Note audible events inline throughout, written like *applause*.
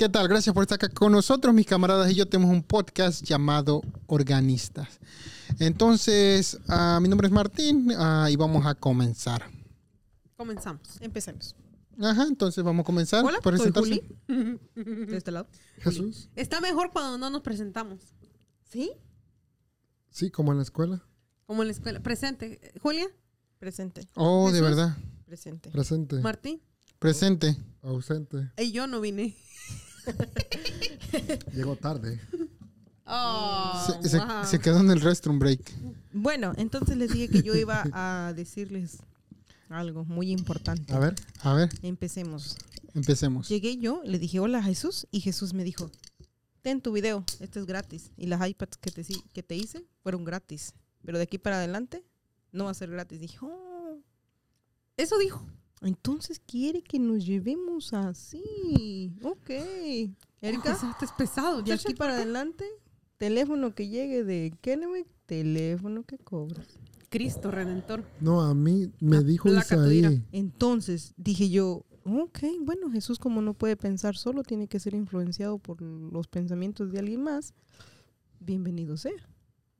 ¿Qué tal? Gracias por estar acá con nosotros, mis camaradas y yo tenemos un podcast llamado Organistas. Entonces, ah, mi nombre es Martín ah, y vamos a comenzar. Comenzamos. Empecemos. Ajá, entonces vamos a comenzar. Hola, por soy. Juli. De este lado. Jesús. Está mejor cuando no nos presentamos. ¿Sí? Sí, como en la escuela. Como en la escuela. Presente. Julia, Presente. Oh, de verdad. Presente. Presente. Martín. Presente. ausente. Y yo no vine. *laughs* Llegó tarde. Oh, se, se- wow. se quedó en el restroom break. Bueno, entonces les dije que yo iba a *laughs* decirles algo muy importante. A ver. A ver, Empecemos. empecemos. Llegué yo, le dije hola Jesús y Jesús me dijo, ten tu video, esto es gratis. Y las iPads que te, que te hice fueron gratis. Pero de aquí para adelante no va a ser gratis. Dije, oh, Eso dijo. Entonces quiere que nos llevemos así. Ok. Erika, Oh, es pesado. de aquí para adelante, teléfono que llegue de Kennewick, teléfono que cobra. Cristo Redentor. No, a mí me La dijo. Isaí. Entonces dije yo, ok, bueno, Jesús como no puede pensar solo, tiene que ser influenciado por los pensamientos de alguien más. Bienvenido sea.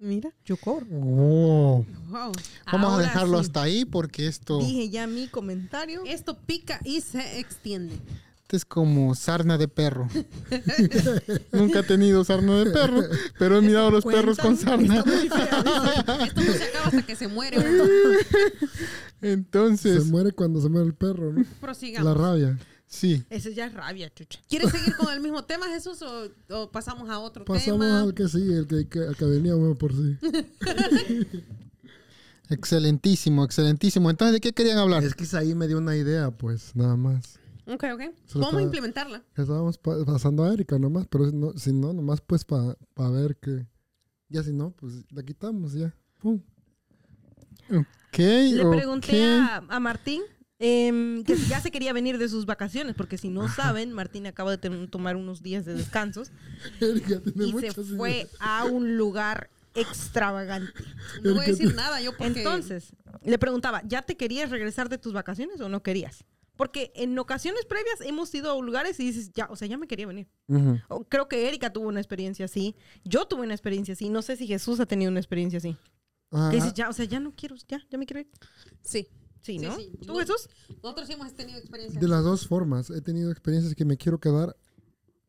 Mira. Yo cobro. Oh. Wow. Vamos Ahora a dejarlo sí. hasta ahí porque esto, Dije ya mi comentario. Esto pica y se extiende. esto es como sarna de perro. *laughs* Nunca he tenido sarna de perro, pero he mirado a los perros con sarna. Esto no se acaba hasta que se muere. uno. *laughs* Se Entonces, muere cuando se muere el perro, ¿no? Prosigamos. La rabia. Sí. Ese ya es rabia, chucha. ¿Quieres seguir con el mismo tema, Jesús, o, o pasamos a otro Pasamos tema? al que sí, el que, que, al que venía uno por sí. *laughs* Excelentísimo, excelentísimo. Entonces, ¿de qué querían hablar? Es que Isaí me dio una idea, pues, nada más. Ok, ok. A estaba- implementarla. Estábamos pa- pasando a Erika nomás, pero si no, si no nomás pues para ver que... Ya si no, pues la quitamos ya. Pum. Ok, Le pregunté a, a Martín em, que ya *laughs* se quería venir de sus vacaciones, porque si no saben, Martín acaba de tomar unos días de descansos *laughs* y se fue a un lugar extravagante. No voy a decir nada yo porque... Entonces, le preguntaba, ¿ya te querías regresar de tus vacaciones o no querías? Porque en ocasiones previas hemos ido a lugares y dices, ya, o sea, ya me quería venir. O creo que Erika tuvo una experiencia así. Yo tuve una experiencia así. No sé si Jesús ha tenido una experiencia así. Que dices, ya, o sea, ya no quiero, ya, ya me quiero ir. Sí. Sí, Sí, ¿no? sí. ¿Tú, No. Jesús? Nosotros sí hemos tenido experiencia. de las dos formas. He tenido experiencias que me quiero quedar.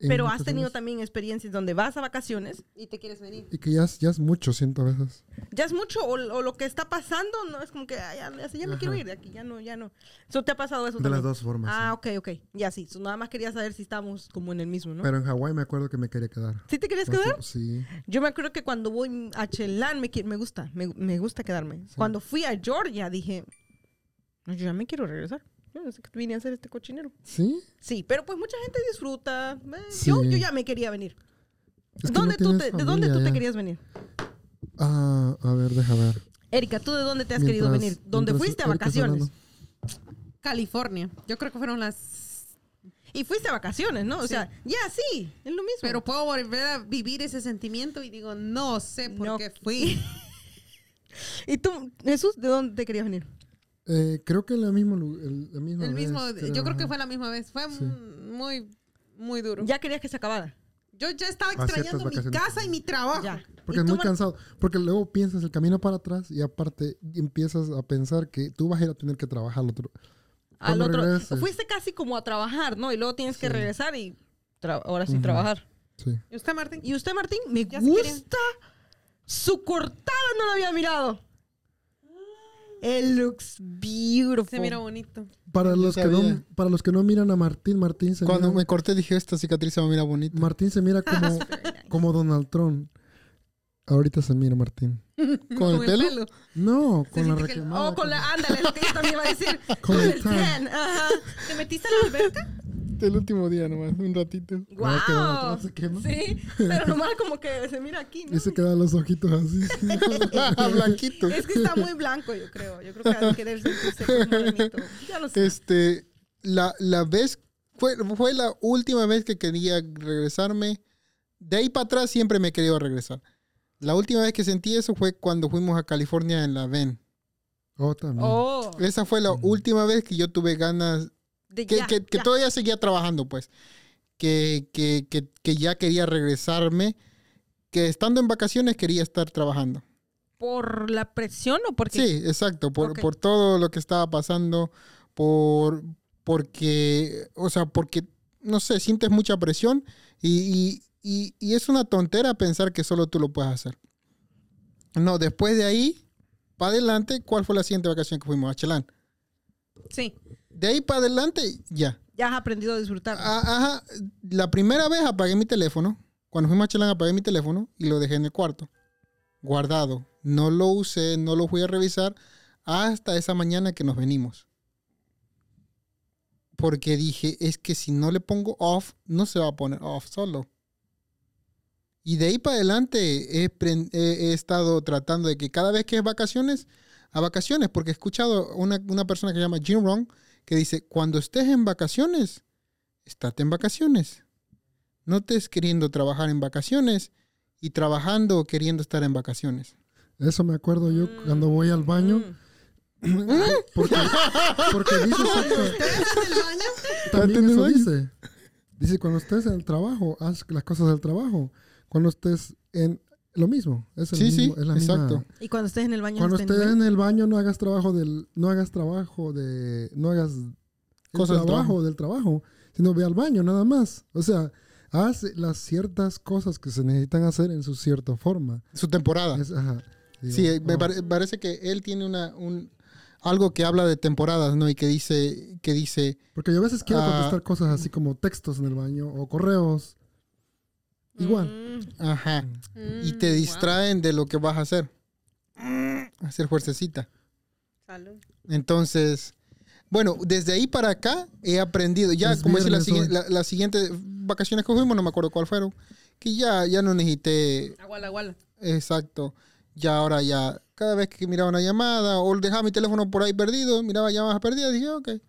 en Pero has vacaciones tenido también experiencias donde vas a vacaciones. Y te quieres venir. Y que ya, es- ya es mucho, siento a veces. Ya es mucho, o, o lo que está pasando, no es como que "Ay, ya, ya, ya me quiero ir de aquí, ya no, ya no. ¿Eso te ha pasado eso De también? las dos formas. Ah, sí. ok, ok. Ya sí. So, nada más quería saber si estamos como en el mismo, ¿no? Pero en Hawái me acuerdo que me quería quedar. ¿Sí te querías Por quedar? tiempo, Sí. Yo me acuerdo que cuando voy a Chelán me, qui- me gusta, me, me gusta quedarme. Cuando fui a Georgia dije, yo ya me quiero regresar. Yo no sé qué vine a hacer este cochinero. ¿Sí? Sí, pero pues mucha gente disfruta. Eh, Sí. yo, yo ya me quería venir. Es que ¿Dónde no tú te- ¿De dónde tú te querías venir? Ah, a ver, deja ver. Erika, ¿tú de dónde te has querido venir? ¿Dónde fuiste a vacaciones? hablando. California. Yo creo que fueron las... Y fuiste a vacaciones, ¿no? O Sí. sea, ya sí, es lo mismo. Pero puedo volver a vivir ese sentimiento y digo, no sé por No. qué fui. *laughs* ¿Y tú, Jesús, de dónde te querías venir? Eh, creo que la, el, la misma El mismo, vez, yo creo que fue la misma vez. Fue Sí. muy, muy duro. Ya querías que se acabara. Yo ya estaba ciertas extrañando mi casa y mi trabajo. Ya. Porque ¿Y es muy cansado. Porque luego piensas el camino para atrás y aparte empiezas a pensar que tú vas a ir a tener que trabajar al otro. Al otro. regreses. Fuiste casi como a trabajar, ¿no? Y luego tienes que regresar y ahora sí trabajar. Sí. ¿Y usted, Martín? ¿Y usted, Martín? Me gusta su cortada, no la había mirado. It looks beautiful. Se mira bonito. Para los, que no, sabía. para los que no miran a Martín, Martín se Cuando mira, me corté dije, esta cicatriz se va a mirar bonita. Martín se mira *laughs* como, como Donald Trump. Ahorita se mira Martín. *laughs* ¿Con el pelo? No, con la requemada. Oh, con la. Ándale, es que yo también iba a decir. Con *laughs* Con el tan. Ajá. ¿Te metiste a la alberca? El último día nomás, un ratito. Trump se quema. Sí, pero nomás como que se mira aquí, ¿no? Y se quedan los ojitos así. *laughs* Blanquito. Es que está muy blanco, yo creo. Yo creo que de querer sentirse morenito. Ya lo sé. Este, la, la vez, fue, fue la última vez que quería regresarme. De ahí para atrás siempre me he querido regresar. La última vez que sentí eso fue cuando fuimos a California en la VEN. Oh, también. Oh, Esa fue la última vez que yo tuve ganas, de que, ya, que- que ya. todavía seguía trabajando, pues. que, que, ya quería regresarme, que estando en vacaciones quería estar trabajando. ¿Por la presión o porque Sí, exacto, por, por todo lo que estaba pasando, por porque, o sea, porque, no sé, sientes mucha presión y, y- y- y es una tontera pensar que solo tú lo puedes hacer. No, después de ahí, para adelante, ¿cuál fue la siguiente vacación que fuimos? A Chelán. Sí. De ahí para adelante, ya. Ya has aprendido a disfrutar. Ah, Ajá, la primera vez apagué mi teléfono. Cuando fuimos a Chelán apagué mi teléfono y lo dejé en el cuarto. Guardado. No lo usé, no lo fui a revisar hasta esa mañana que nos venimos. Porque dije, es que si no le pongo off, no se va a poner off solo. Y de ahí para adelante he, estado tratando de que cada vez que es vacaciones, a vacaciones, porque he escuchado una, una persona que se llama Jim Rohn que dice, cuando estés en vacaciones, estate en vacaciones. No estés queriendo trabajar en vacaciones y trabajando queriendo estar en vacaciones. Eso me acuerdo yo cuando voy al baño. Mm. *laughs* Porque, porque dice También en el eso dice. Dice, cuando estés en el trabajo, haz las cosas del trabajo. Cuando estés en lo mismo. Es el Sí, sí, mismo, es la misma- exacto. Y cuando estés en el baño. Cuando estés en estés el baño. en el baño, no hagas trabajo del, no hagas trabajo de, no hagas Cosas trabajo trabajo. del trabajo, sino ve al baño nada más. O sea, haz las ciertas cosas que se necesitan hacer en su cierta forma. Su temporada. Es- ajá. Digo, Sí, me pare- parece que él tiene una, un, algo que habla de temporadas, ¿no? Y que dice, que dice, Porque yo a veces quiero Ah. contestar cosas así como textos en el baño o correos. Igual. Mm, ajá, y mm, te wow. distraen de lo que vas a hacer. Hacer fuercecita. Salud. Entonces, bueno, desde ahí para acá he aprendido, ya Es como dice la, la- las siguientes vacaciones que fuimos, no me acuerdo cuál fueron, que ya, ya no necesité, Aguala, aguala. exacto, ya ahora ya, cada vez que miraba una llamada o dejaba mi teléfono por ahí perdido, miraba llamadas perdidas, dije, ok, o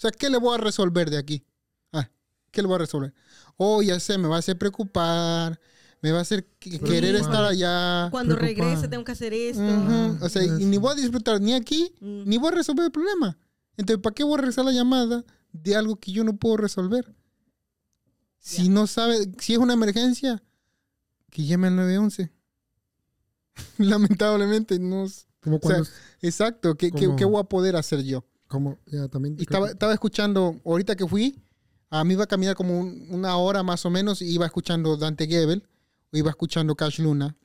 sea, ¿qué le voy a resolver de aquí? Ah, ¿qué le voy a resolver? Oh, ya sé, me va a hacer preocupar, me va a hacer que- querer Preocupar. estar allá. Cuando Preocupada. regrese tengo que hacer esto. Ujú, O sea, y ni voy a disfrutar ni aquí, Mm. ni voy a resolver el problema. Entonces, ¿para qué voy a regresar la llamada de algo que yo no puedo resolver? Si Ya. no sabe, si es una emergencia, que llame al 911. *laughs* Lamentablemente, no. es- Como cuando, Exacto, ¿qué, qué- voy a poder hacer yo? como, ya también. Y estaba, que- estaba escuchando, ahorita que fui, a mí iba a caminar como un- una hora más o menos, y iba escuchando Dante Gebel, o iba escuchando Cash Luna,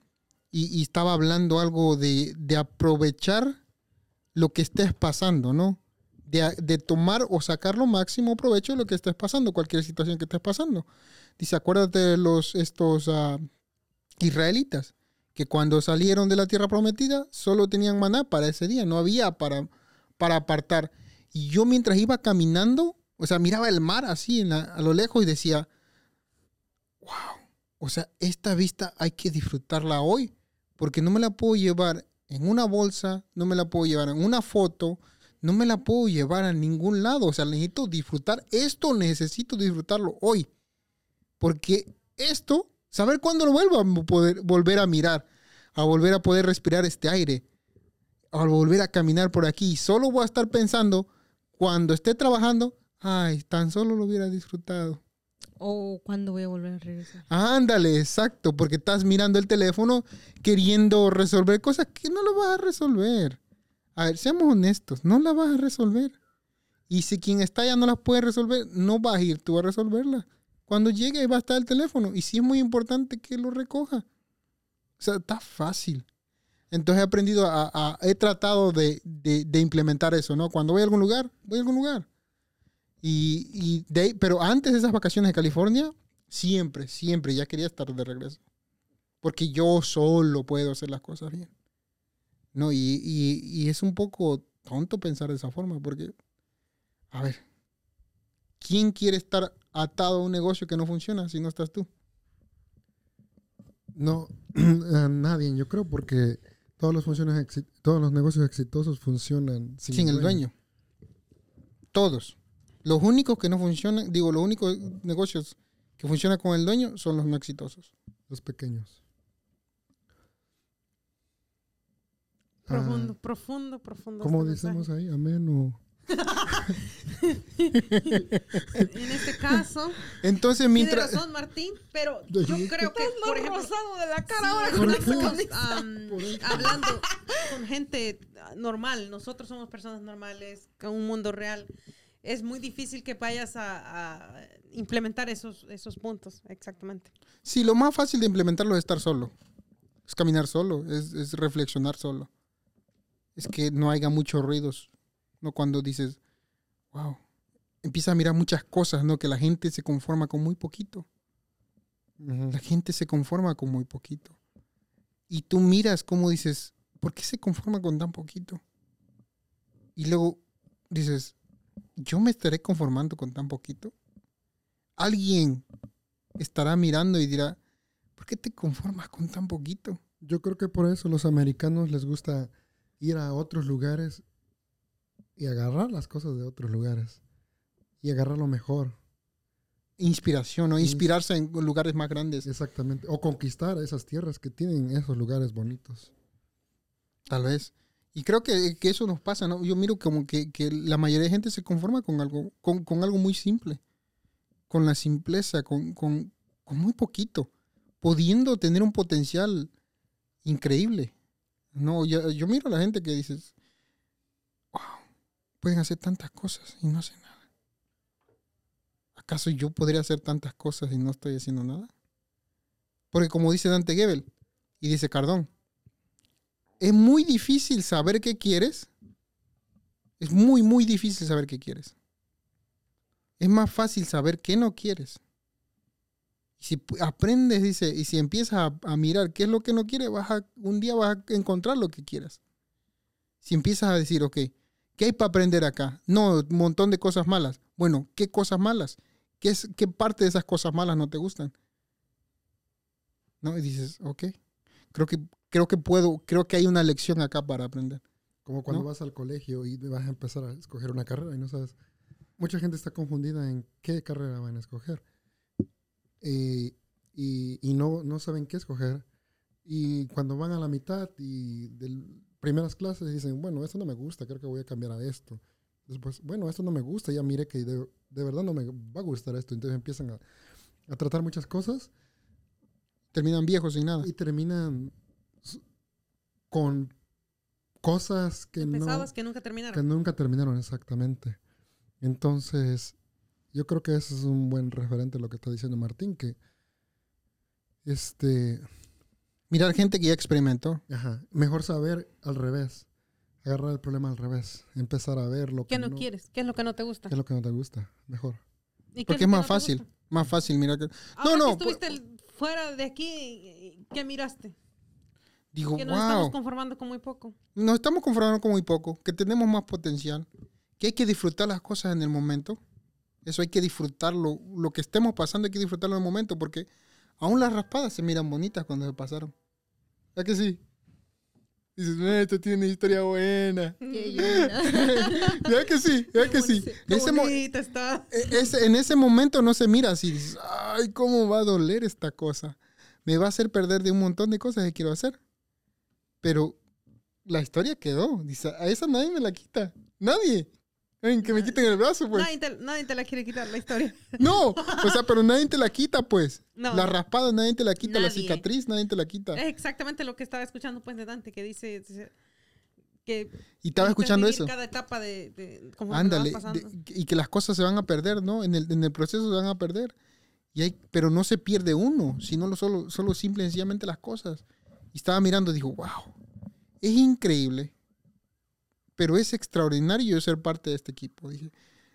y, estaba hablando algo de, de aprovechar lo que estés pasando, ¿no? De tomar o sacar lo máximo provecho de lo que estés pasando, cualquier situación que estés pasando. Dice, acuérdate de los, estos ah, israelitas, que cuando salieron de la tierra prometida, solo tenían maná para ese día, no había para, para apartar. Y yo mientras iba caminando, o sea, miraba el mar así a lo lejos y decía, wow, o sea, esta vista hay que disfrutarla hoy, porque no me la puedo llevar en una bolsa, no me la puedo llevar en una foto, no me la puedo llevar a ningún lado. O sea, necesito disfrutar esto, necesito disfrutarlo hoy. Porque esto, saber cuándo lo vuelvo a poder volver a mirar, a volver a poder respirar este aire, a volver a caminar por aquí. Solo voy a estar pensando cuando esté trabajando, ay, tan solo lo hubiera disfrutado. O cuándo voy a volver a regresar. Ándale, exacto, porque estás mirando el teléfono queriendo resolver cosas que no lo vas a resolver. A ver, seamos honestos, no la vas a resolver. Y si quien está allá no las puede resolver, no vas a ir tú a resolverla. Cuando llegue ahí va a estar el teléfono. Y sí es muy importante que lo recoja. O sea, está fácil. Entonces he aprendido a, a- he tratado de, de- de implementar eso, ¿no? Cuando voy a algún lugar, voy a algún lugar. Y, y de ahí- pero antes de esas vacaciones de California, siempre, siempre ya quería estar de regreso. Porque yo solo puedo hacer las cosas bien. No, y, y- y es un poco tonto pensar de esa forma, porque, a ver, ¿quién quiere estar atado a un negocio que no funciona si no estás tú? No, *clears throat* a nadie, yo creo, porque todos los, funciones todos los negocios exitosos funcionan sin, Sin, el dueño. Todos. Los únicos que no funcionan, digo, los únicos negocios que funcionan con el dueño son los no exitosos. Los pequeños. Profundo, Ah, profundo, profundo. ¿Cómo este decimos mensaje. ahí? Amén o *laughs* En este caso, Entonces, tiene mientras... razón Martín, pero yo creo que, por ejemplo, de la Sí, estamos, *laughs* am, hablando con gente ah, normal. Nosotros somos personas normales, con un mundo real. Es muy difícil que vayas a, a implementar esos, esos puntos, exactamente. Sí, lo más fácil de implementarlo es estar solo. Es caminar solo, es, es reflexionar solo. Es que no haya muchos ruidos. No cuando dices, wow, empieza a mirar muchas cosas, ¿no? Que la gente se conforma con muy poquito. La gente se conforma con muy poquito. Y tú miras cómo dices, ¿por qué se conforma con tan poquito? Y luego dices, ¿yo me estaré conformando con tan poquito? Alguien estará mirando y dirá, ¿por qué te conformas con tan poquito? Yo creo que por eso los americanos les gusta ir a otros lugares y agarrar las cosas de otros lugares y agarrar lo mejor. Inspiración, ¿no? Sí. Inspirarse en lugares más grandes. Exactamente. O conquistar esas tierras que tienen esos lugares bonitos. Tal vez. Y creo que, que eso nos pasa, ¿no? Yo miro como que, que la mayoría de gente se conforma con algo, con, con algo muy simple. Con la simpleza, con, con, con muy poquito. Pudiendo tener un potencial increíble. No, yo, yo miro a la gente que dices, wow, pueden hacer tantas cosas y no hacen nada. ¿Acaso yo podría hacer tantas cosas y no estoy haciendo nada? Porque como dice Dante Gebel y dice Cardón, es muy difícil saber qué quieres. Es muy, muy difícil saber qué quieres. Es más fácil saber qué no quieres. Si aprendes, dice, y si empiezas a, mirar qué es lo que no quieres, un día vas a encontrar lo que quieras. Si empiezas a decir, ok, ¿qué hay para aprender acá? No, un montón de cosas malas. Bueno, ¿qué cosas malas? ¿Qué, es, ¿Qué parte de esas cosas malas no te gustan? ¿No? Y dices, ok, creo que, creo que puedo, creo que hay una lección acá para aprender. Como cuando ¿No? vas al colegio y vas a empezar a escoger una carrera y no sabes. Mucha gente está confundida en qué carrera van a escoger. Eh, y y no, no saben qué escoger. Y cuando van a la mitad y de primeras clases dicen, bueno, esto no me gusta, creo que voy a cambiar a esto. Después, bueno, esto no me gusta, ya mire que de, de verdad no me va a gustar esto. Entonces empiezan a, a tratar muchas cosas Terminan viejos sin nada. y terminan con cosas que no Pensabas que nunca que terminaron. nunca terminaron exactamente. Entonces, yo creo que ese es un buen referente a lo que está diciendo Martín, que este, Mirar gente que ya experimentó. ajá, mejor saber al revés, agarrar el problema al revés, empezar a ver lo que ¿Qué no, quieres? ¿Qué es lo que no te gusta? qué es lo que no te gusta, mejor. ¿Y qué Porque es que más no fácil. Más fácil mirar que... Ahora no, que estuviste fuera de aquí, ¿qué miraste? Digo, Que nos estamos conformando con muy poco. Nos estamos conformando con muy poco. Que tenemos más potencial. Que hay que disfrutar las cosas en el momento. Eso hay que disfrutarlo. Lo que estemos pasando hay que disfrutarlo en el momento. Porque aún las raspadas se miran bonitas cuando se pasaron. ¿Ya que sí? Dices, "Eh, esto tiene una historia buena. ¿Ya *laughs* que sí? ¿Ya que sí? Qué Ese está. E- ese- en ese momento no se mira así, dices, ay, ¿cómo va a doler esta cosa? Me va a hacer perder de un montón de cosas que quiero hacer. Pero la historia quedó. Dice, a esa nadie me la quita. Nadie. Que me quiten el brazo, pues. Nadie, te, nadie te la quiere quitar la historia. *laughs* No, o sea, pero nadie te la quita, pues. No. La raspada nadie te la quita, la cicatriz nadie te la quita. Es exactamente lo que estaba escuchando pues de Dante, que dice, dice que Y estaba escuchando eso. cada etapa de, de conforme Ándale, de- y que las cosas se van a perder, ¿no? En el, en el proceso se van a perder. Y hay, pero no se pierde uno, sino lo solo, solo simple y sencillamente las cosas. Y estaba mirando y dijo, wow, es increíble, pero es extraordinario ser parte de este equipo. Dije,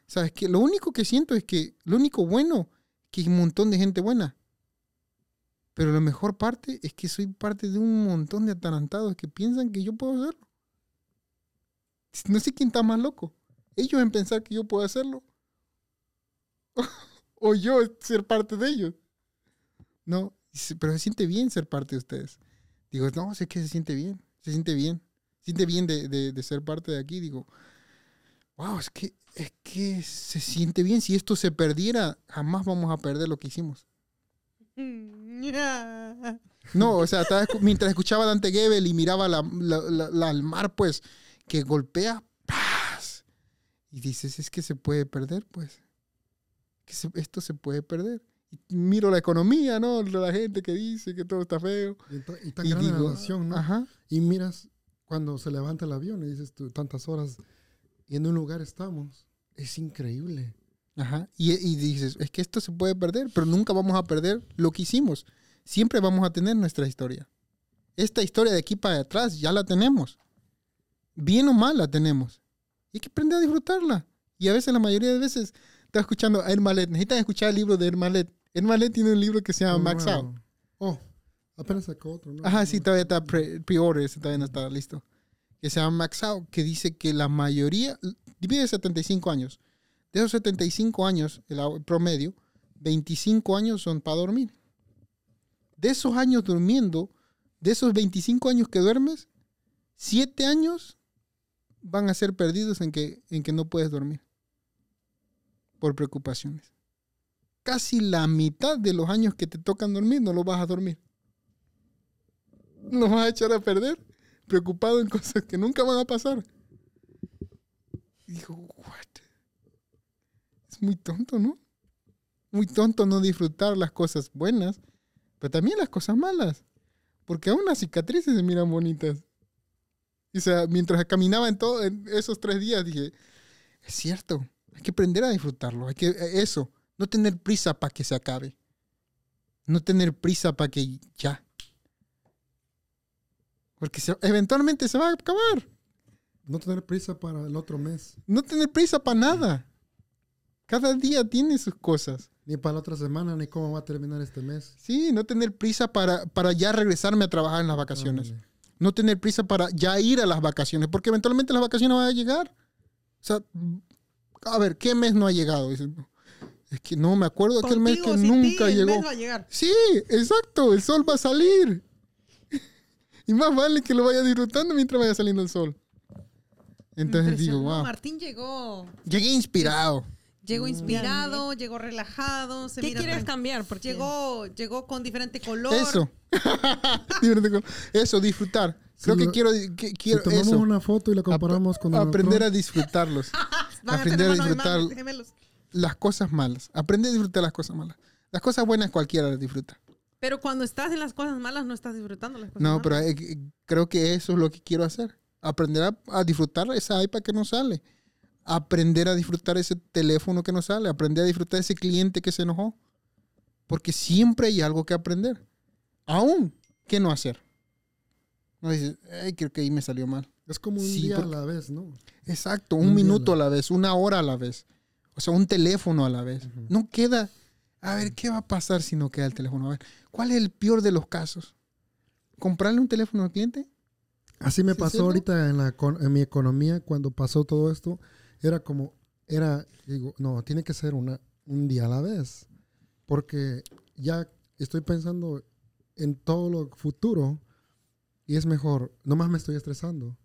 ¿sabes qué? Lo único que siento es que, lo único bueno, que hay un montón de gente buena. Pero la mejor parte es que soy parte de un montón de atarantados que piensan que yo puedo hacerlo. No sé quién está más loco. Ellos en pensar que yo puedo hacerlo. *laughs* o yo ser parte de ellos. No, pero se siente bien ser parte de ustedes. Digo, no, sé que se siente bien. Se siente bien. Se siente bien de, de- de ser parte de aquí. Digo, wow, es que, es que se siente bien. Si esto se perdiera, jamás vamos a perder lo que hicimos. *laughs* No, o sea, escu- mientras escuchaba Dante Gebel y miraba la, la- la- la- al mar, pues, que golpea. Y dices, es que se puede perder, pues. Que se- esto se puede perder. Miro la economía, ¿no? La gente que dice que todo está feo. Y, ta- y tan Y grande digo, la nación, ¿no? ajá, Y miras cuando se levanta el avión y dices tú, tantas horas y en un lugar estamos. Es increíble. ajá. Y, y dices, es que esto se puede perder, pero nunca vamos a perder lo que hicimos. Siempre vamos a tener nuestra historia. Esta historia de aquí para atrás ya la tenemos. Bien o mal la tenemos. Y hay que aprender a disfrutarla. Y a veces, la mayoría de veces, estás escuchando a Hermalet. Necesitan escuchar el libro de Hermalet. Hermalet tiene un libro que se llama Uno Max nuevo. Out. Oh, apenas sacó otro, ¿no? Ajá, sí, todavía está pre- pre-order, ese todavía no está listo. Que se llama Max Out, que dice que la mayoría, divide 75 años. De esos 75 años, el promedio, 25 años son para dormir. De esos años durmiendo, de esos 25 años que duermes, 7 años van a ser perdidos en que, en que no puedes dormir. Por preocupaciones. Casi la mitad de los años que te tocan dormir no los vas a dormir nos vas a echar a perder preocupado en *laughs* cosas que nunca van a pasar. Y digo, what? Es muy tonto, ¿no? Muy tonto no disfrutar las cosas buenas, pero también las cosas malas. Porque aún las cicatrices se miran bonitas. O sea, mientras caminaba en todos esos tres días, dije, es cierto, hay que aprender a disfrutarlo. Hay que, eso, no tener prisa para que se acabe. No tener prisa para que ya. Porque se- eventualmente se va a acabar. No tener prisa para el otro mes, No tener prisa para nada. Cada día tiene sus cosas. ni para la otra semana, ni cómo va a terminar este mes. Sí, no tener prisa para, para ya regresarme a trabajar en las vacaciones. No tener prisa para ya ir a las vacaciones, porque eventualmente las vacaciones van a llegar. O sea, a ver, ¿qué mes no ha llegado? Es que no me acuerdo de aquel mes que ti, nunca el llegó. mes va a llegar. Sí, exacto, el sol va a salir. *laughs* Y más vale que lo vaya disfrutando mientras vaya saliendo el sol. Entonces digo, wow. Martín llegó, Llegué inspirado. llegó inspirado, llegó relajado, se ¿Qué mira quieres cambiar? Porque Llegó, llegó con diferente color. Eso. *laughs* Diferente color. eso, disfrutar. Creo que lo- quiero, que, quiero si tomamos eso. una foto y la comparamos con el aprender otro, a disfrutarlos. *laughs* Van a aprender tener a manos disfrutar gemelos. Las cosas malas. Aprender a disfrutar las cosas malas. Las cosas buenas cualquiera las disfruta. Pero cuando estás en las cosas malas, no estás disfrutando las cosas No, malas. pero eh, eh, creo que eso es lo que quiero hacer. Aprender a, a disfrutar esa iPad que no sale. Aprender a disfrutar ese teléfono que no sale. Aprender a disfrutar ese cliente que se enojó. Porque siempre hay algo que aprender. Aún, ¿qué no hacer? No dices, ay, creo que ahí me salió mal. es como un Sí, día porque- a la vez, ¿no? Exacto, Un un, día a minuto la a la vez, una hora a la vez. O sea, un teléfono a la vez. Ujú. No queda, a ver, ¿qué va a pasar si no queda el teléfono? A ver, ¿cuál es el peor de los casos? ¿Comprarle un teléfono al cliente? Así me ¿Sí, pasó ahorita en, la, en mi economía cuando pasó todo esto. Era como, era, digo, no, tiene que ser una, un día a la vez. Porque ya estoy pensando en todo lo futuro y es mejor, nomás me estoy estresando.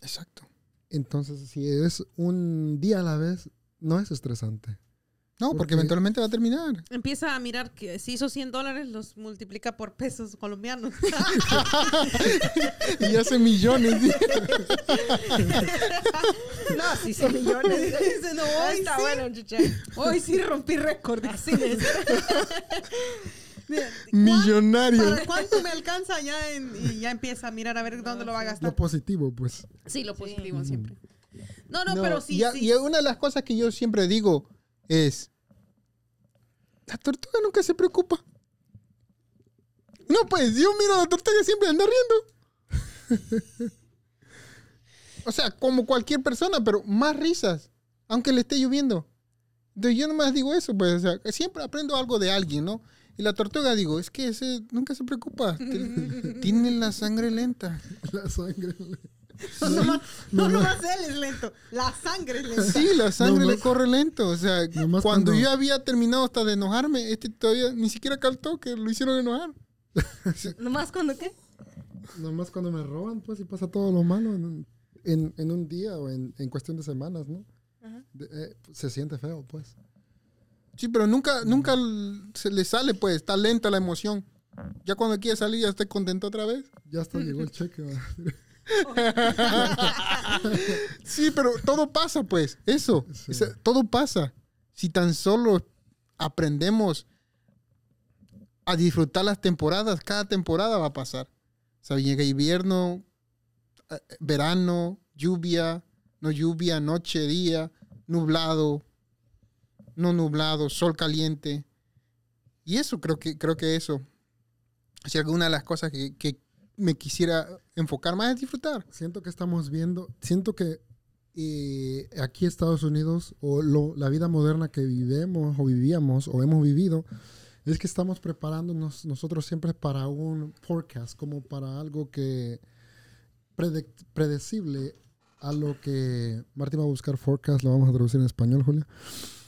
Exacto. Entonces, si es un día a la vez, no es estresante. No, porque Porque- eventualmente va a terminar. Empieza a mirar que si hizo 100 dólares, los multiplica por pesos colombianos. *laughs* y hace millones. No, sí son millones. *laughs* Dice, no, Ah, hoy Está sí, bueno, chucha. hoy sí rompí récord. *laughs* Así es. Millonario. ¿Para cuánto me alcanza ya? en- y ya empieza a mirar a ver dónde lo va a gastar. Lo positivo, pues. Sí, lo positivo siempre. No, no, No, pero sí, y, a- sí. y una de las cosas que yo siempre digo es, la tortuga nunca se preocupa. No, pues yo miro a la tortuga y siempre anda riendo. *laughs* o sea, como cualquier persona, pero más risas, aunque le esté lloviendo. Entonces yo nomás digo eso, pues, o sea, siempre aprendo algo de alguien, ¿no? Y la tortuga digo, es que ese nunca se preocupa. *laughs* Tiene la sangre lenta. *laughs* La sangre. No, nomás- no nomás él es lento. La sangre es lenta. Sí, la sangre le corre lento. O sea, cuando, cuando- yo había terminado hasta de enojarme, este todavía ni siquiera caltó que lo hicieron enojar. *laughs* ¿Nomás cuando qué? Nomás cuando me roban, pues, y pasa todo lo malo en, un- en, en un día o en, en cuestión de semanas, ¿no? Ajá. De- eh, se siente feo, pues. Sí, pero nunca, nunca se le sale, pues, está lenta la emoción. Ya cuando quiere salir ya estoy contento otra vez. Ya hasta llegó el *laughs* cheque. *laughs* Sí, pero todo pasa, pues. Eso. Sí. O sea, todo pasa. Si tan solo aprendemos a disfrutar las temporadas, cada temporada va a pasar. O sea, llega invierno, eh, verano, lluvia, no lluvia, noche, día, nublado, no nublado, sol caliente. Y eso creo que, creo que eso. Si alguna de las cosas que, que me quisiera enfocar más es disfrutar. Siento que estamos viendo, siento que eh, aquí Estados Unidos o lo- la vida moderna que vivimos o vivíamos o hemos vivido es que estamos preparándonos nosotros siempre para un forecast, como para algo que prede- predecible a lo que Martín va a buscar forecast, lo vamos a traducir en español, Julia.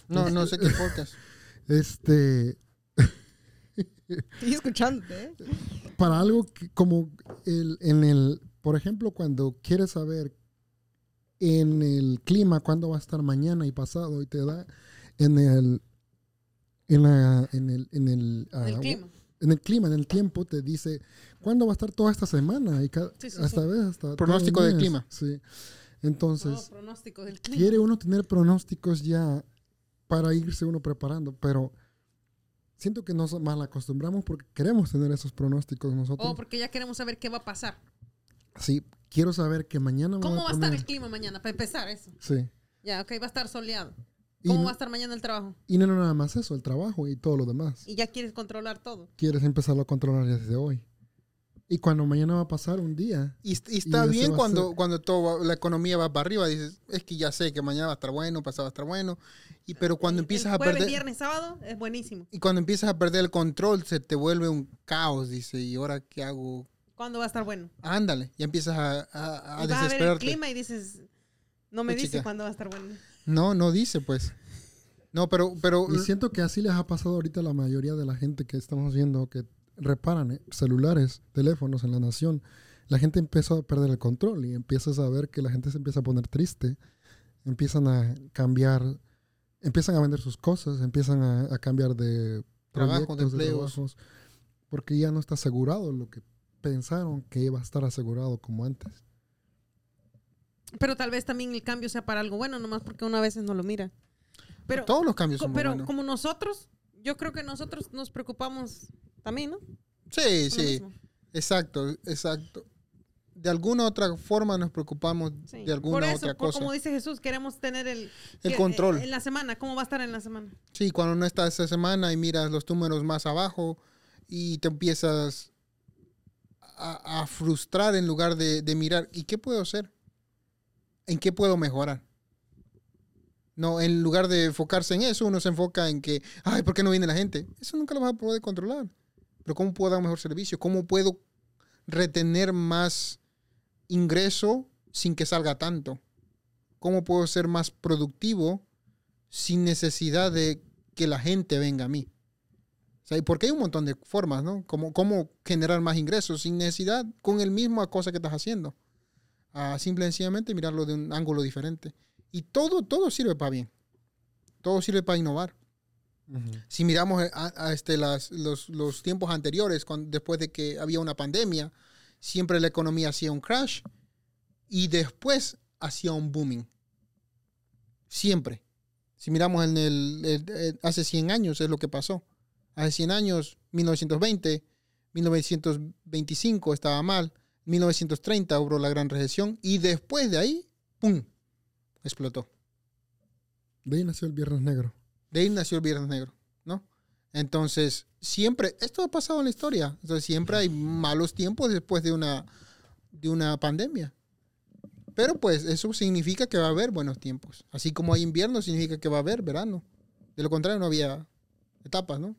No, no sé qué *laughs* podcast. Este, Estoy escuchándote, ¿eh? Para algo que, como el, en el, por ejemplo, cuando quieres saber en el clima cuándo va a estar mañana y pasado y te da en el en, la, en el en el, ah, El clima. en el clima en el tiempo te dice cuándo va a estar toda esta semana y cada, Sí, sí, hasta sí. vez hasta Pronóstico del clima. sí entonces Oh, pronóstico del clima. quiere uno tener pronósticos ya para irse uno preparando pero siento que nos mal acostumbramos porque queremos tener esos pronósticos nosotros Oh, porque ya queremos saber qué va a pasar. Sí, quiero saber que mañana me ¿Cómo voy va a estar el clima mañana? Para empezar eso. Sí. Ya, ok, va a estar soleado. ¿Cómo no, va a estar mañana el trabajo? y no nada más eso, el trabajo y todo lo demás. Y ya quieres controlar todo. Quieres empezarlo a controlar desde hoy. Y cuando mañana va a pasar un día, Y, y está ese bien a cuando, ser- cuando todo va- la economía va para arriba, dices, es que ya sé que mañana va a estar bueno, pasado va a estar bueno. Y, pero cuando El- empiezas el a jueves, perder... viernes, sábado es buenísimo. Y cuando empiezas a perder el control, se te vuelve un caos, dice, ¿y ahora qué hago? ¿Cuándo va a estar bueno? Ándale, ya empiezas a, a- a y vas a ver el clima y dices, no me dice chica. cuándo va a estar bueno. No, no dice, pues. No, pero, pero y siento que así les ha pasado ahorita a la mayoría de la gente que estamos viendo que reparan eh, celulares, teléfonos en la nación. La gente empezó a perder el control y empiezas a ver que la gente se empieza a poner triste. Empiezan a cambiar, empiezan a vender sus cosas, empiezan a, a cambiar de Trabajo, de empleos. trabajos, porque ya no está asegurado lo que pensaron que iba a estar asegurado como antes. Pero tal vez también el cambio sea para algo bueno, nomás porque uno a veces no lo mira. Pero, todos los cambios co- son pero buenos. como nosotros, yo creo que nosotros nos preocupamos también, ¿no? Sí, lo sí, mismo. exacto, exacto. De alguna otra forma nos preocupamos Sí. de alguna por eso, otra por cosa. como dice Jesús, queremos tener el, El que- control. En la semana, ¿cómo va a estar en la semana? Sí, cuando no estás esa semana y miras los números más abajo y te empiezas a, a frustrar en lugar de, de mirar, ¿y qué puedo hacer? ¿En qué puedo mejorar? No, en lugar de enfocarse en eso, uno se enfoca en que, ay, ¿por qué no viene la gente? Eso nunca lo vas a poder controlar. Pero ¿cómo puedo dar un mejor servicio? ¿Cómo puedo retener más ingreso sin que salga tanto? ¿Cómo puedo ser más productivo sin necesidad de que la gente venga a mí? O porque hay un montón de formas, ¿no? Como cómo generar más ingresos sin necesidad con el mismo cosa que estás haciendo. A simple y sencillamente mirarlo de un ángulo diferente. Y todo, todo sirve para bien. Todo sirve para innovar. Si miramos eh, a, a este, las- los, los tiempos anteriores, cuando, después de que había una pandemia, siempre la economía hacía un crash y después hacía un booming. Siempre. Si miramos en el, el- el- hace 100 años es lo que pasó. Hace 100 años, 1920, 1925 estaba mal, 1930 hubo la gran recesión y después de ahí, ¡pum!, explotó. De ahí nació el Viernes Negro. De ahí nació el Viernes Negro, ¿no? Entonces, siempre, esto ha pasado en la historia. Entonces, siempre hay malos tiempos después de una, de una pandemia. Pero pues eso significa que va a haber buenos tiempos. Así como hay invierno, significa que va a haber verano. De lo contrario, no había etapas, ¿no?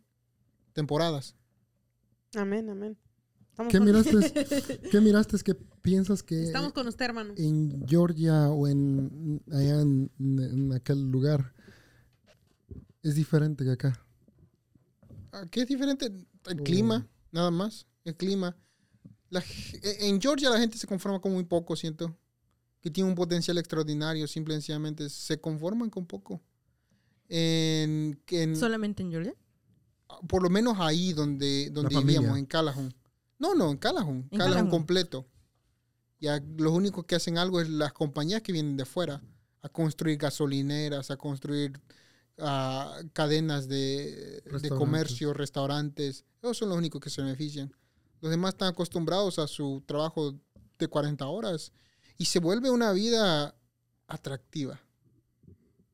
Temporadas. Amén, amén. Estamos ¿Qué con, miraste? *laughs* ¿Qué miraste que piensas que estamos con usted, hermano. en Georgia o en allá en, en aquel lugar es diferente que acá? Aquí es diferente el Oh. clima, nada más. El clima. La e, en Georgia la gente se conforma con muy poco, siento. Que tiene un potencial extraordinario, simple y sencillamente se conforman con poco. En, que en- ¿Solamente en Georgia? por lo menos ahí donde, donde vivíamos, en Callahan. No, no, en Callahan. En Callahan Callahan. completo. Ya los únicos que hacen algo es las compañías que vienen de fuera a construir gasolineras, a construir ah, cadenas de, comercio, restaurantes. Esos son los únicos que se benefician. Los demás están acostumbrados a su trabajo de 40 horas y se vuelve una vida atractiva.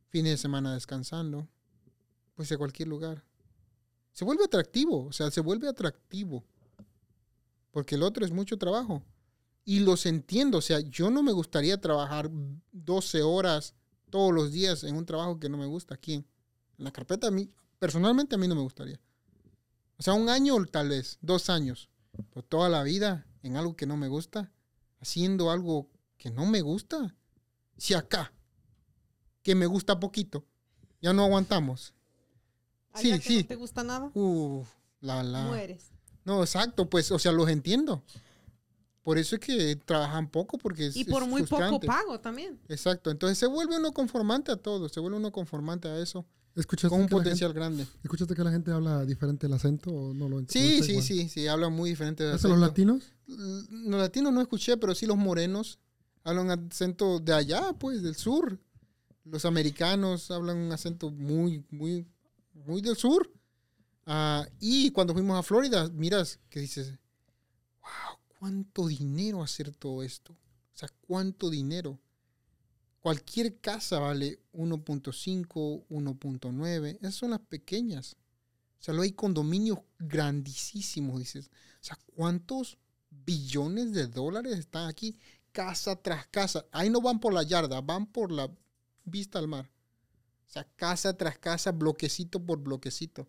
Fines de semana descansando, pues de cualquier lugar. Se vuelve atractivo, o sea, se vuelve atractivo. Porque el otro es mucho trabajo. Y los entiendo, o sea, yo no me gustaría trabajar 12 horas todos los días en un trabajo que no me gusta aquí. En la carpeta, a mí, personalmente a mí no me gustaría. O sea, un año tal vez, dos años. Pero toda la vida en algo que no me gusta, haciendo algo que no me gusta. Si acá, que me gusta poquito, ya no aguantamos. Sí, que sí. no te gusta nada, Uf, la, la. mueres. No, exacto, pues, o sea, los entiendo. Por eso es que trabajan poco, porque es, Y por es muy poco pago también. Exacto, entonces se vuelve uno conformante a todo, se vuelve uno conformante a eso, ¿Escuchaste, con un potencial grande. ¿Escuchaste que la gente habla diferente el acento o no lo Sí, sí, igual? sí, sí, hablan muy diferente de ¿Eso los latinos? Los latinos no escuché, pero sí los morenos hablan acento de allá, pues, del sur. Los americanos hablan un acento muy, muy, muy del sur. Ah, y cuando fuimos a Florida, miras que dices, wow, cuánto dinero hacer todo esto. O sea, cuánto dinero. Cualquier casa vale 1.5, 1.9. Esas son las pequeñas. O sea, luego hay condominios grandísimos, dices. O sea, ¿cuántos billones de dólares están aquí? Casa tras casa. Ahí no van por la yarda, van por la vista al mar. O sea, casa tras casa, bloquecito por bloquecito.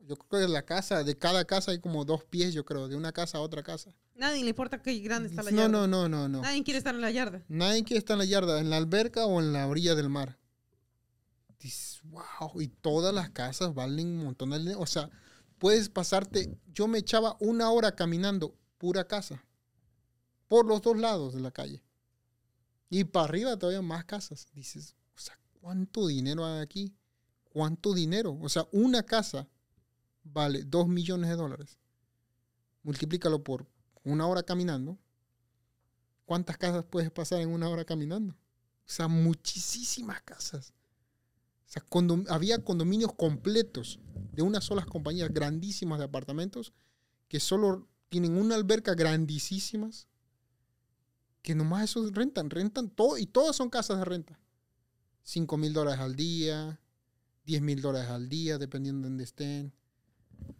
Yo creo que la casa, de cada casa hay como dos pies, yo creo, de una casa a otra casa. Nadie le importa qué grande está la No, yarda. no, no, no, no. Nadie quiere estar en la yarda. Nadie quiere estar en la yarda, en la alberca o en la orilla del mar. Dices, wow, y todas las casas valen un montón de dinero. O sea, puedes pasarte. Yo me echaba una hora caminando, pura casa, por los dos lados de la calle. Y para arriba todavía más casas. Dices, o sea, ¿cuánto dinero hay aquí? ¿Cuánto dinero? O sea, una casa vale dos millones de dólares. Multiplícalo por una hora caminando. ¿Cuántas casas puedes pasar en una hora caminando? O sea, muchísimas casas. O sea, había condominios completos de unas solas compañías grandísimas de apartamentos que solo tienen una alberca grandísimas que nomás esos rentan, rentan todo y todas son casas de renta. 5 mil dólares al día, 10 mil dólares al día, dependiendo de donde estén,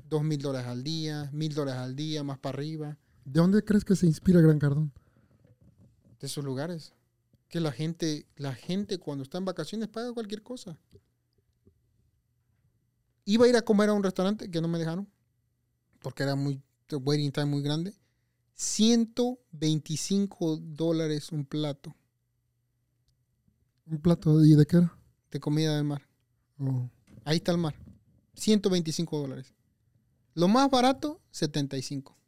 2 mil dólares al día, mil dólares al día, más para arriba. ¿De dónde crees que se inspira Gran Cardón? de esos lugares. Que la gente, la gente cuando está en vacaciones paga cualquier cosa. Iba a ir a comer a un restaurante que no me dejaron porque era muy waiting time muy grande. 125 dólares un plato ¿Un plato y de qué era? de comida del mar. Oh. Ahí está el mar. 125 dólares. Lo más barato, 75.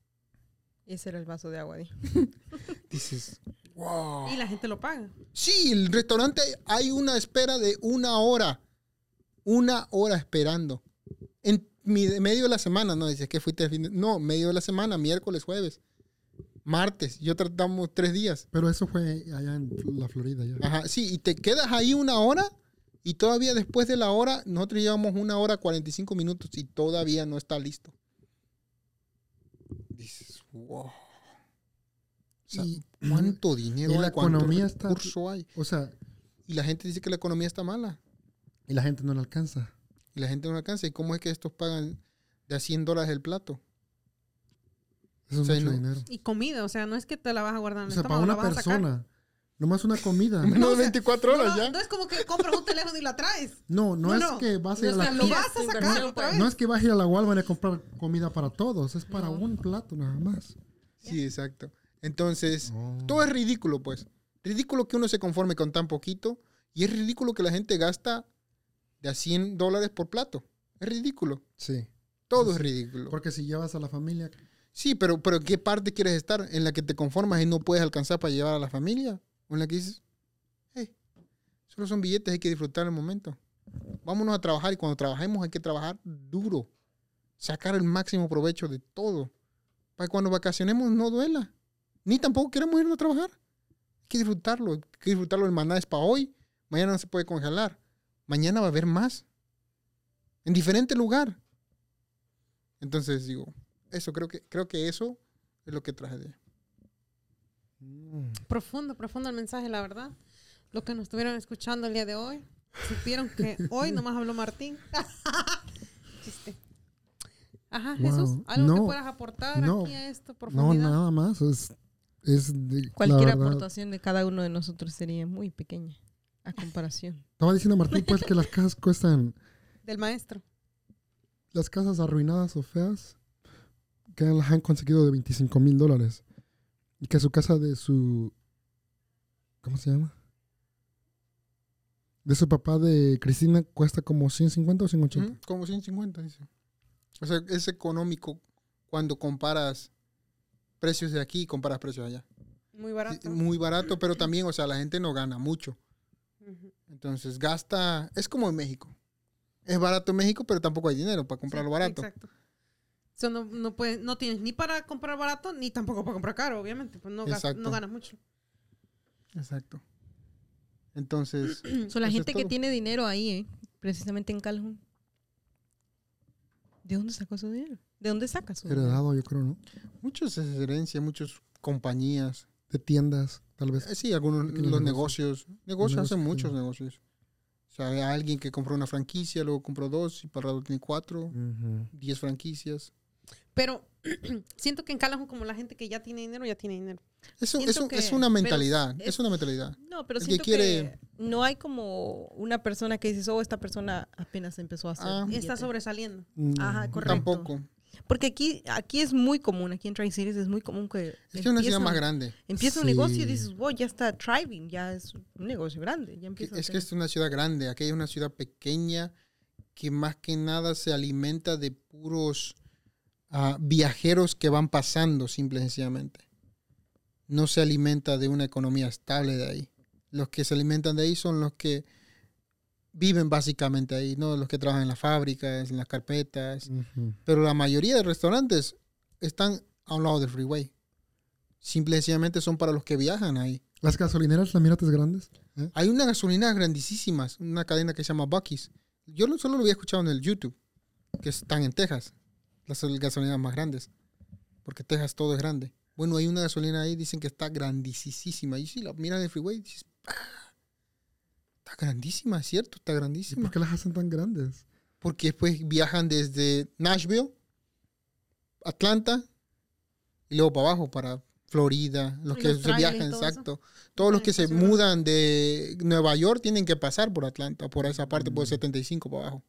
Ese era el vaso de agua. di. *laughs* Dices, wow. Y la gente lo paga. Sí, el restaurante hay una espera de una hora. Una hora esperando. En mi- medio de la semana, no dices que fuiste el fin de- No, medio de la semana, miércoles, jueves, martes. Yo tratamos tres días. Pero eso fue allá en la Florida ya. Ajá, sí, y te quedas ahí una hora y todavía después de la hora, nosotros llevamos una hora 45 minutos y todavía no está listo. Dices, wow. O sea, Y- ¿cuánto dinero y la hay? ¿Cuánto economía está- recurso hay? O sea, Y la gente dice que la economía está mala. y la gente no le alcanza. Y la gente no alcanza. ¿Y cómo es que estos pagan de a 100 dólares el plato? Eso es O sea, mucho no- dinero. Y comida, o sea, no es que te la vas a guardar en O el sea, para una la persona, nomás una comida. *laughs* Menos o de sea, 24 horas no, ya. No es como que compras un teléfono y la traes. No, no, No, es no. que vas a ir a O sea, la lo vas es a sacar otra vez. No es que vas a ir a la Walmart a comprar comida para todos, es para No. un plato nada más. Sí, exacto. Entonces, Oh. todo es ridículo, pues. Ridículo que uno se conforme con tan poquito. Y es ridículo que la gente gasta de a 100 dólares por plato. Es ridículo. Sí, Todo Sí, es sí. ridículo. porque si llevas a la familia, Sí, pero, pero ¿qué parte quieres estar? ¿En la que te conformas y no puedes alcanzar para llevar a la familia? ¿O en la que dices, hey, solo son billetes, hay que disfrutar el momento? Vámonos a trabajar y cuando trabajemos hay que trabajar duro. Sacar el máximo provecho de todo. Para que cuando vacacionemos no duela. Ni tampoco queremos irnos a trabajar. que disfrutarlo. Hay que disfrutarlo. El maná es para hoy. Mañana no se puede congelar. Mañana va a haber más. En diferente lugar. Entonces digo, eso creo que, creo que eso es lo que traje de. Mm. Profundo, profundo el mensaje, la verdad. Lo que nos estuvieron escuchando el día de hoy, supieron que hoy *laughs* nomás habló Martín. *laughs* Chiste. Ajá, Wow. Jesús, algo que No, puedas aportar no, aquí a esto, No, profundidad. nada más. Es, es de, la Cualquier aportación de cada uno de nosotros sería muy pequeña a comparación. *laughs* Estaba diciendo Martín, pues, que las casas cuestan, Del maestro. las casas arruinadas o feas, que las han conseguido de 25 mil dólares. Y que su casa de su, ¿cómo se llama? De su papá de Cristina cuesta como 150 o 180. Ujú, Como 150, dice. O sea, es económico cuando comparas precios de aquí y comparas precios allá. Muy Sí, barato. Muy barato, pero también, o sea, la gente no gana mucho. Entonces gasta, es como en México. Es barato en México, pero tampoco hay dinero para comprarlo Sí, barato. Exacto. No, no, puedes, no tienes ni para comprar barato, ni tampoco para comprar caro, obviamente. Pues no, gas- Exacto. no ganas mucho. Exacto. Entonces, *clears throat* So, la es gente que tiene dinero ahí, ¿eh? precisamente en Calhoun. ¿De dónde sacó su dinero? ¿De dónde saca su dinero? Heredado, yo creo, ¿no? muchos es herencia, muchas compañías. De tiendas, tal vez. Eh, Sí, algunos los negocios. negocios. Negocios hacen muchos sí. negocios. O sea, hay alguien que compró una franquicia, luego compró dos y para el rato tiene cuatro, diez franquicias. Pero *clears throat* siento que en Calhoun, como la gente que ya tiene dinero, ya tiene dinero. Eso, Siento eso que- es una mentalidad. es- Es, una mentalidad. No, pero El que siento que, quiere- no hay como una persona que dices, oh, esta persona apenas empezó a hacer. Ah. Y billete". está sobresaliendo. Mm. Ajá, correcto. Tampoco. Porque aquí, aquí es muy común, aquí en Tri-Cities es muy común que Es que es una ciudad empieza- más grande. Empieza un Sí. negocio y dices, wow, ya está thriving, ya es un negocio grande. Ya Que- empieza a Es que es una ciudad grande. Aquí es una ciudad pequeña que más que nada se alimenta de puros ah, viajeros que van pasando, simple y sencillamente. No se alimenta de una economía estable de ahí. Los que se alimentan de ahí son los que viven básicamente ahí, ¿no? Los que trabajan en las fábricas, en las carpetas. Pero la mayoría de restaurantes están a un lado del freeway. Simple y sencillamente son para los que viajan ahí. Las gasolineras, las mirates grandes. ¿eh? Hay unas gasolineras grandísimas, una cadena que se llama Bucky's. Yo lo- solo lo había escuchado en el YouTube, que están en Texas, las gasolineras más grandes, porque Texas todo es grande. Bueno, hay una gasolina ahí, dicen que está grandísima. Y si la miras en el freeway, dices, "Ah, está grandísima, es cierto, está ¿Y grandísima. por qué las hacen tan grandes? Porque después viajan desde Nashville, Atlanta, y luego para abajo, para Florida, los Y que los se y viajan, todo eso. exacto. Todos los que se mudan de Nueva York tienen que pasar por Atlanta, por esa parte, por Mm. 75 para abajo.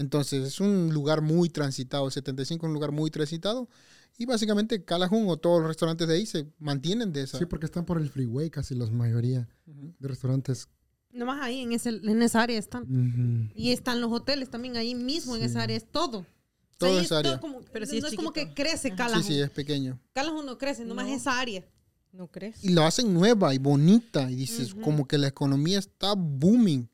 Entonces es un lugar muy transitado, el 75 es un lugar muy transitado. Y básicamente Calhoun o todos los restaurantes de ahí se mantienen de esa. Sí, porque están por el freeway casi la mayoría Ujú. de restaurantes. Nomás ahí, en, ese, en esa área están. Ujú. Y están los hoteles también ahí mismo, en Sí. esa área, es todo. O sea, esa es todo área. como- Pero sí no es es como que crece Ajá. Calhoun. Sí, sí, es pequeño. Calhoun no crece, nomás No. esa área. ¿No crees? y lo hacen nueva y bonita y dices Ujú. como que la economía está booming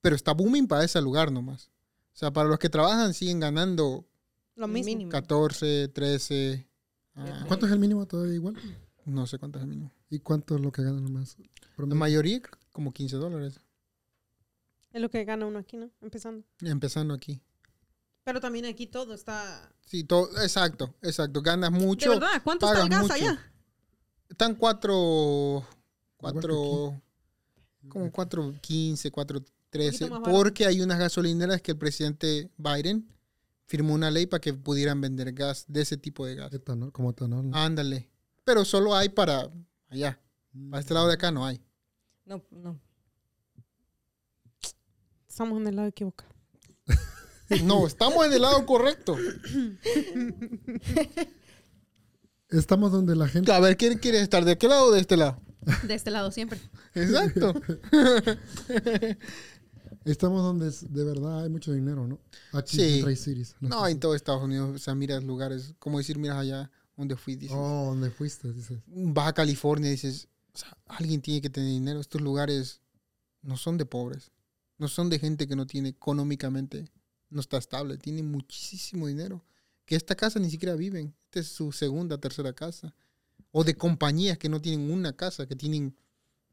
pero está booming para ese lugar nomás o sea, para los que trabajan siguen ganando. Lo mismo. 14, 13. Ah. ¿Cuánto es el mínimo todavía igual? No sé cuánto es el mínimo. ¿Y cuánto es lo que ganan más? Promedio? La mayoría, como 15 dólares. Es lo que gana uno aquí, ¿no? Empezando. Empezando aquí. Pero también aquí todo está. Sí, todo, exacto, exacto. Ganas mucho. ¿De verdad? ¿Cuánto está el gas allá? Están cuatro. Cuatro. Como cuatro quince, cuatro 13, porque hay unas gasolineras que el presidente Biden firmó una ley para que pudieran vender gas de ese tipo de gas. Como etanol. Ándale. Pero solo hay para allá. Mm. Para este lado de acá no hay. No, no. Estamos en el lado equivocado. *laughs* no, estamos en el lado correcto. Estamos donde la gente. A ver, ¿quién quiere estar? ¿De qué lado o de este lado? De este lado siempre. Exacto. *laughs* Estamos donde es- de verdad hay mucho dinero, ¿no? Aquí Sí. en Cities. No, en todo Estados Unidos. O sea, miras lugares, como decir, miras allá donde fui. Dices, Oh, ¿dónde fuiste? Dices. Baja California, dices, o sea, alguien tiene que tener dinero. Estos lugares no son de pobres, no son de gente que no tiene económicamente, no está estable, tiene muchísimo dinero. Que esta casa ni siquiera viven. Esta es su segunda, tercera casa. O de compañías que no tienen una casa, que tienen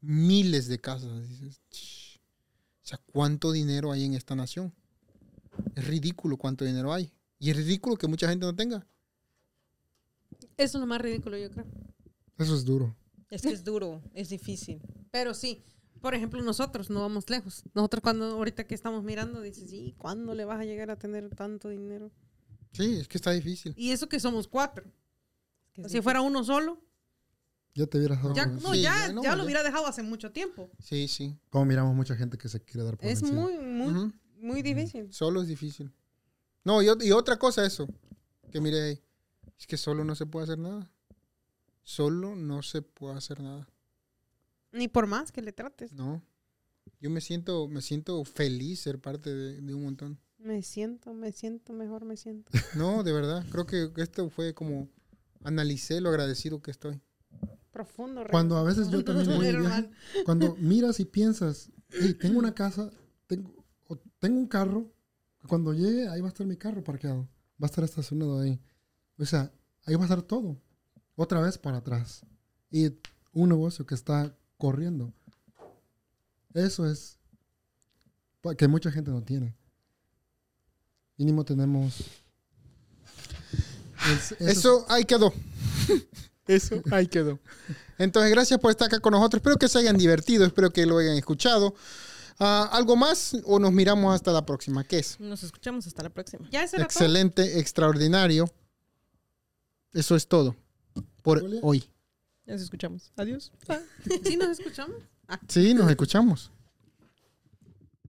miles de casas. Dices. O sea, ¿cuánto dinero hay en esta nación? Es ridículo cuánto dinero hay. Y es ridículo que mucha gente no tenga. Eso es lo más ridículo, yo creo. Eso es duro. Es que es duro, es difícil. Pero sí, por ejemplo, nosotros no vamos lejos. Nosotros cuando ahorita que estamos mirando, dices, sí, ¿cuándo le vas a llegar a tener tanto dinero? Sí, es que está difícil. Y eso que somos cuatro. Es que es si fuera uno solo, Ya te hubieras dado ya, no, Sí, ya, ya no, ya ya. lo hubiera dejado hace mucho tiempo. Sí, sí. Como miramos mucha gente que se quiere dar por Es vencida. muy, muy, muy difícil. Solo es difícil. No, y, ot- y otra cosa eso, que mire ahí, es que solo no se puede hacer nada. Solo no se puede hacer nada. Ni por más que le trates. No. Yo me siento, me siento feliz ser parte de, de un montón. Me siento, me siento mejor, me siento. *laughs* No, de verdad. Creo que esto fue como analicé lo agradecido que estoy. Profundo. Rey. Cuando a veces yo también voy de viaje, Hermano. cuando *laughs* miras y piensas, hey, tengo una casa, tengo, o tengo un carro, cuando llegue ahí va a estar mi carro parqueado, va a estar estacionado ahí. O sea, ahí va a estar todo, otra vez para atrás. Y un negocio que está corriendo. Eso es que mucha gente no tiene. Mínimo tenemos... es- eso es- Eso ahí quedó. *laughs* Eso ahí quedó. Entonces, gracias por estar acá con nosotros. Espero que se hayan divertido, espero que lo hayan escuchado. Ah, ¿Algo más o nos miramos hasta la próxima? ¿Qué es? Nos escuchamos hasta la próxima. Ya eso era todo. Excelente, extraordinario. Eso es todo por hoy. Nos escuchamos. Adiós. ¿Sí nos escuchamos? Sí, nos escuchamos.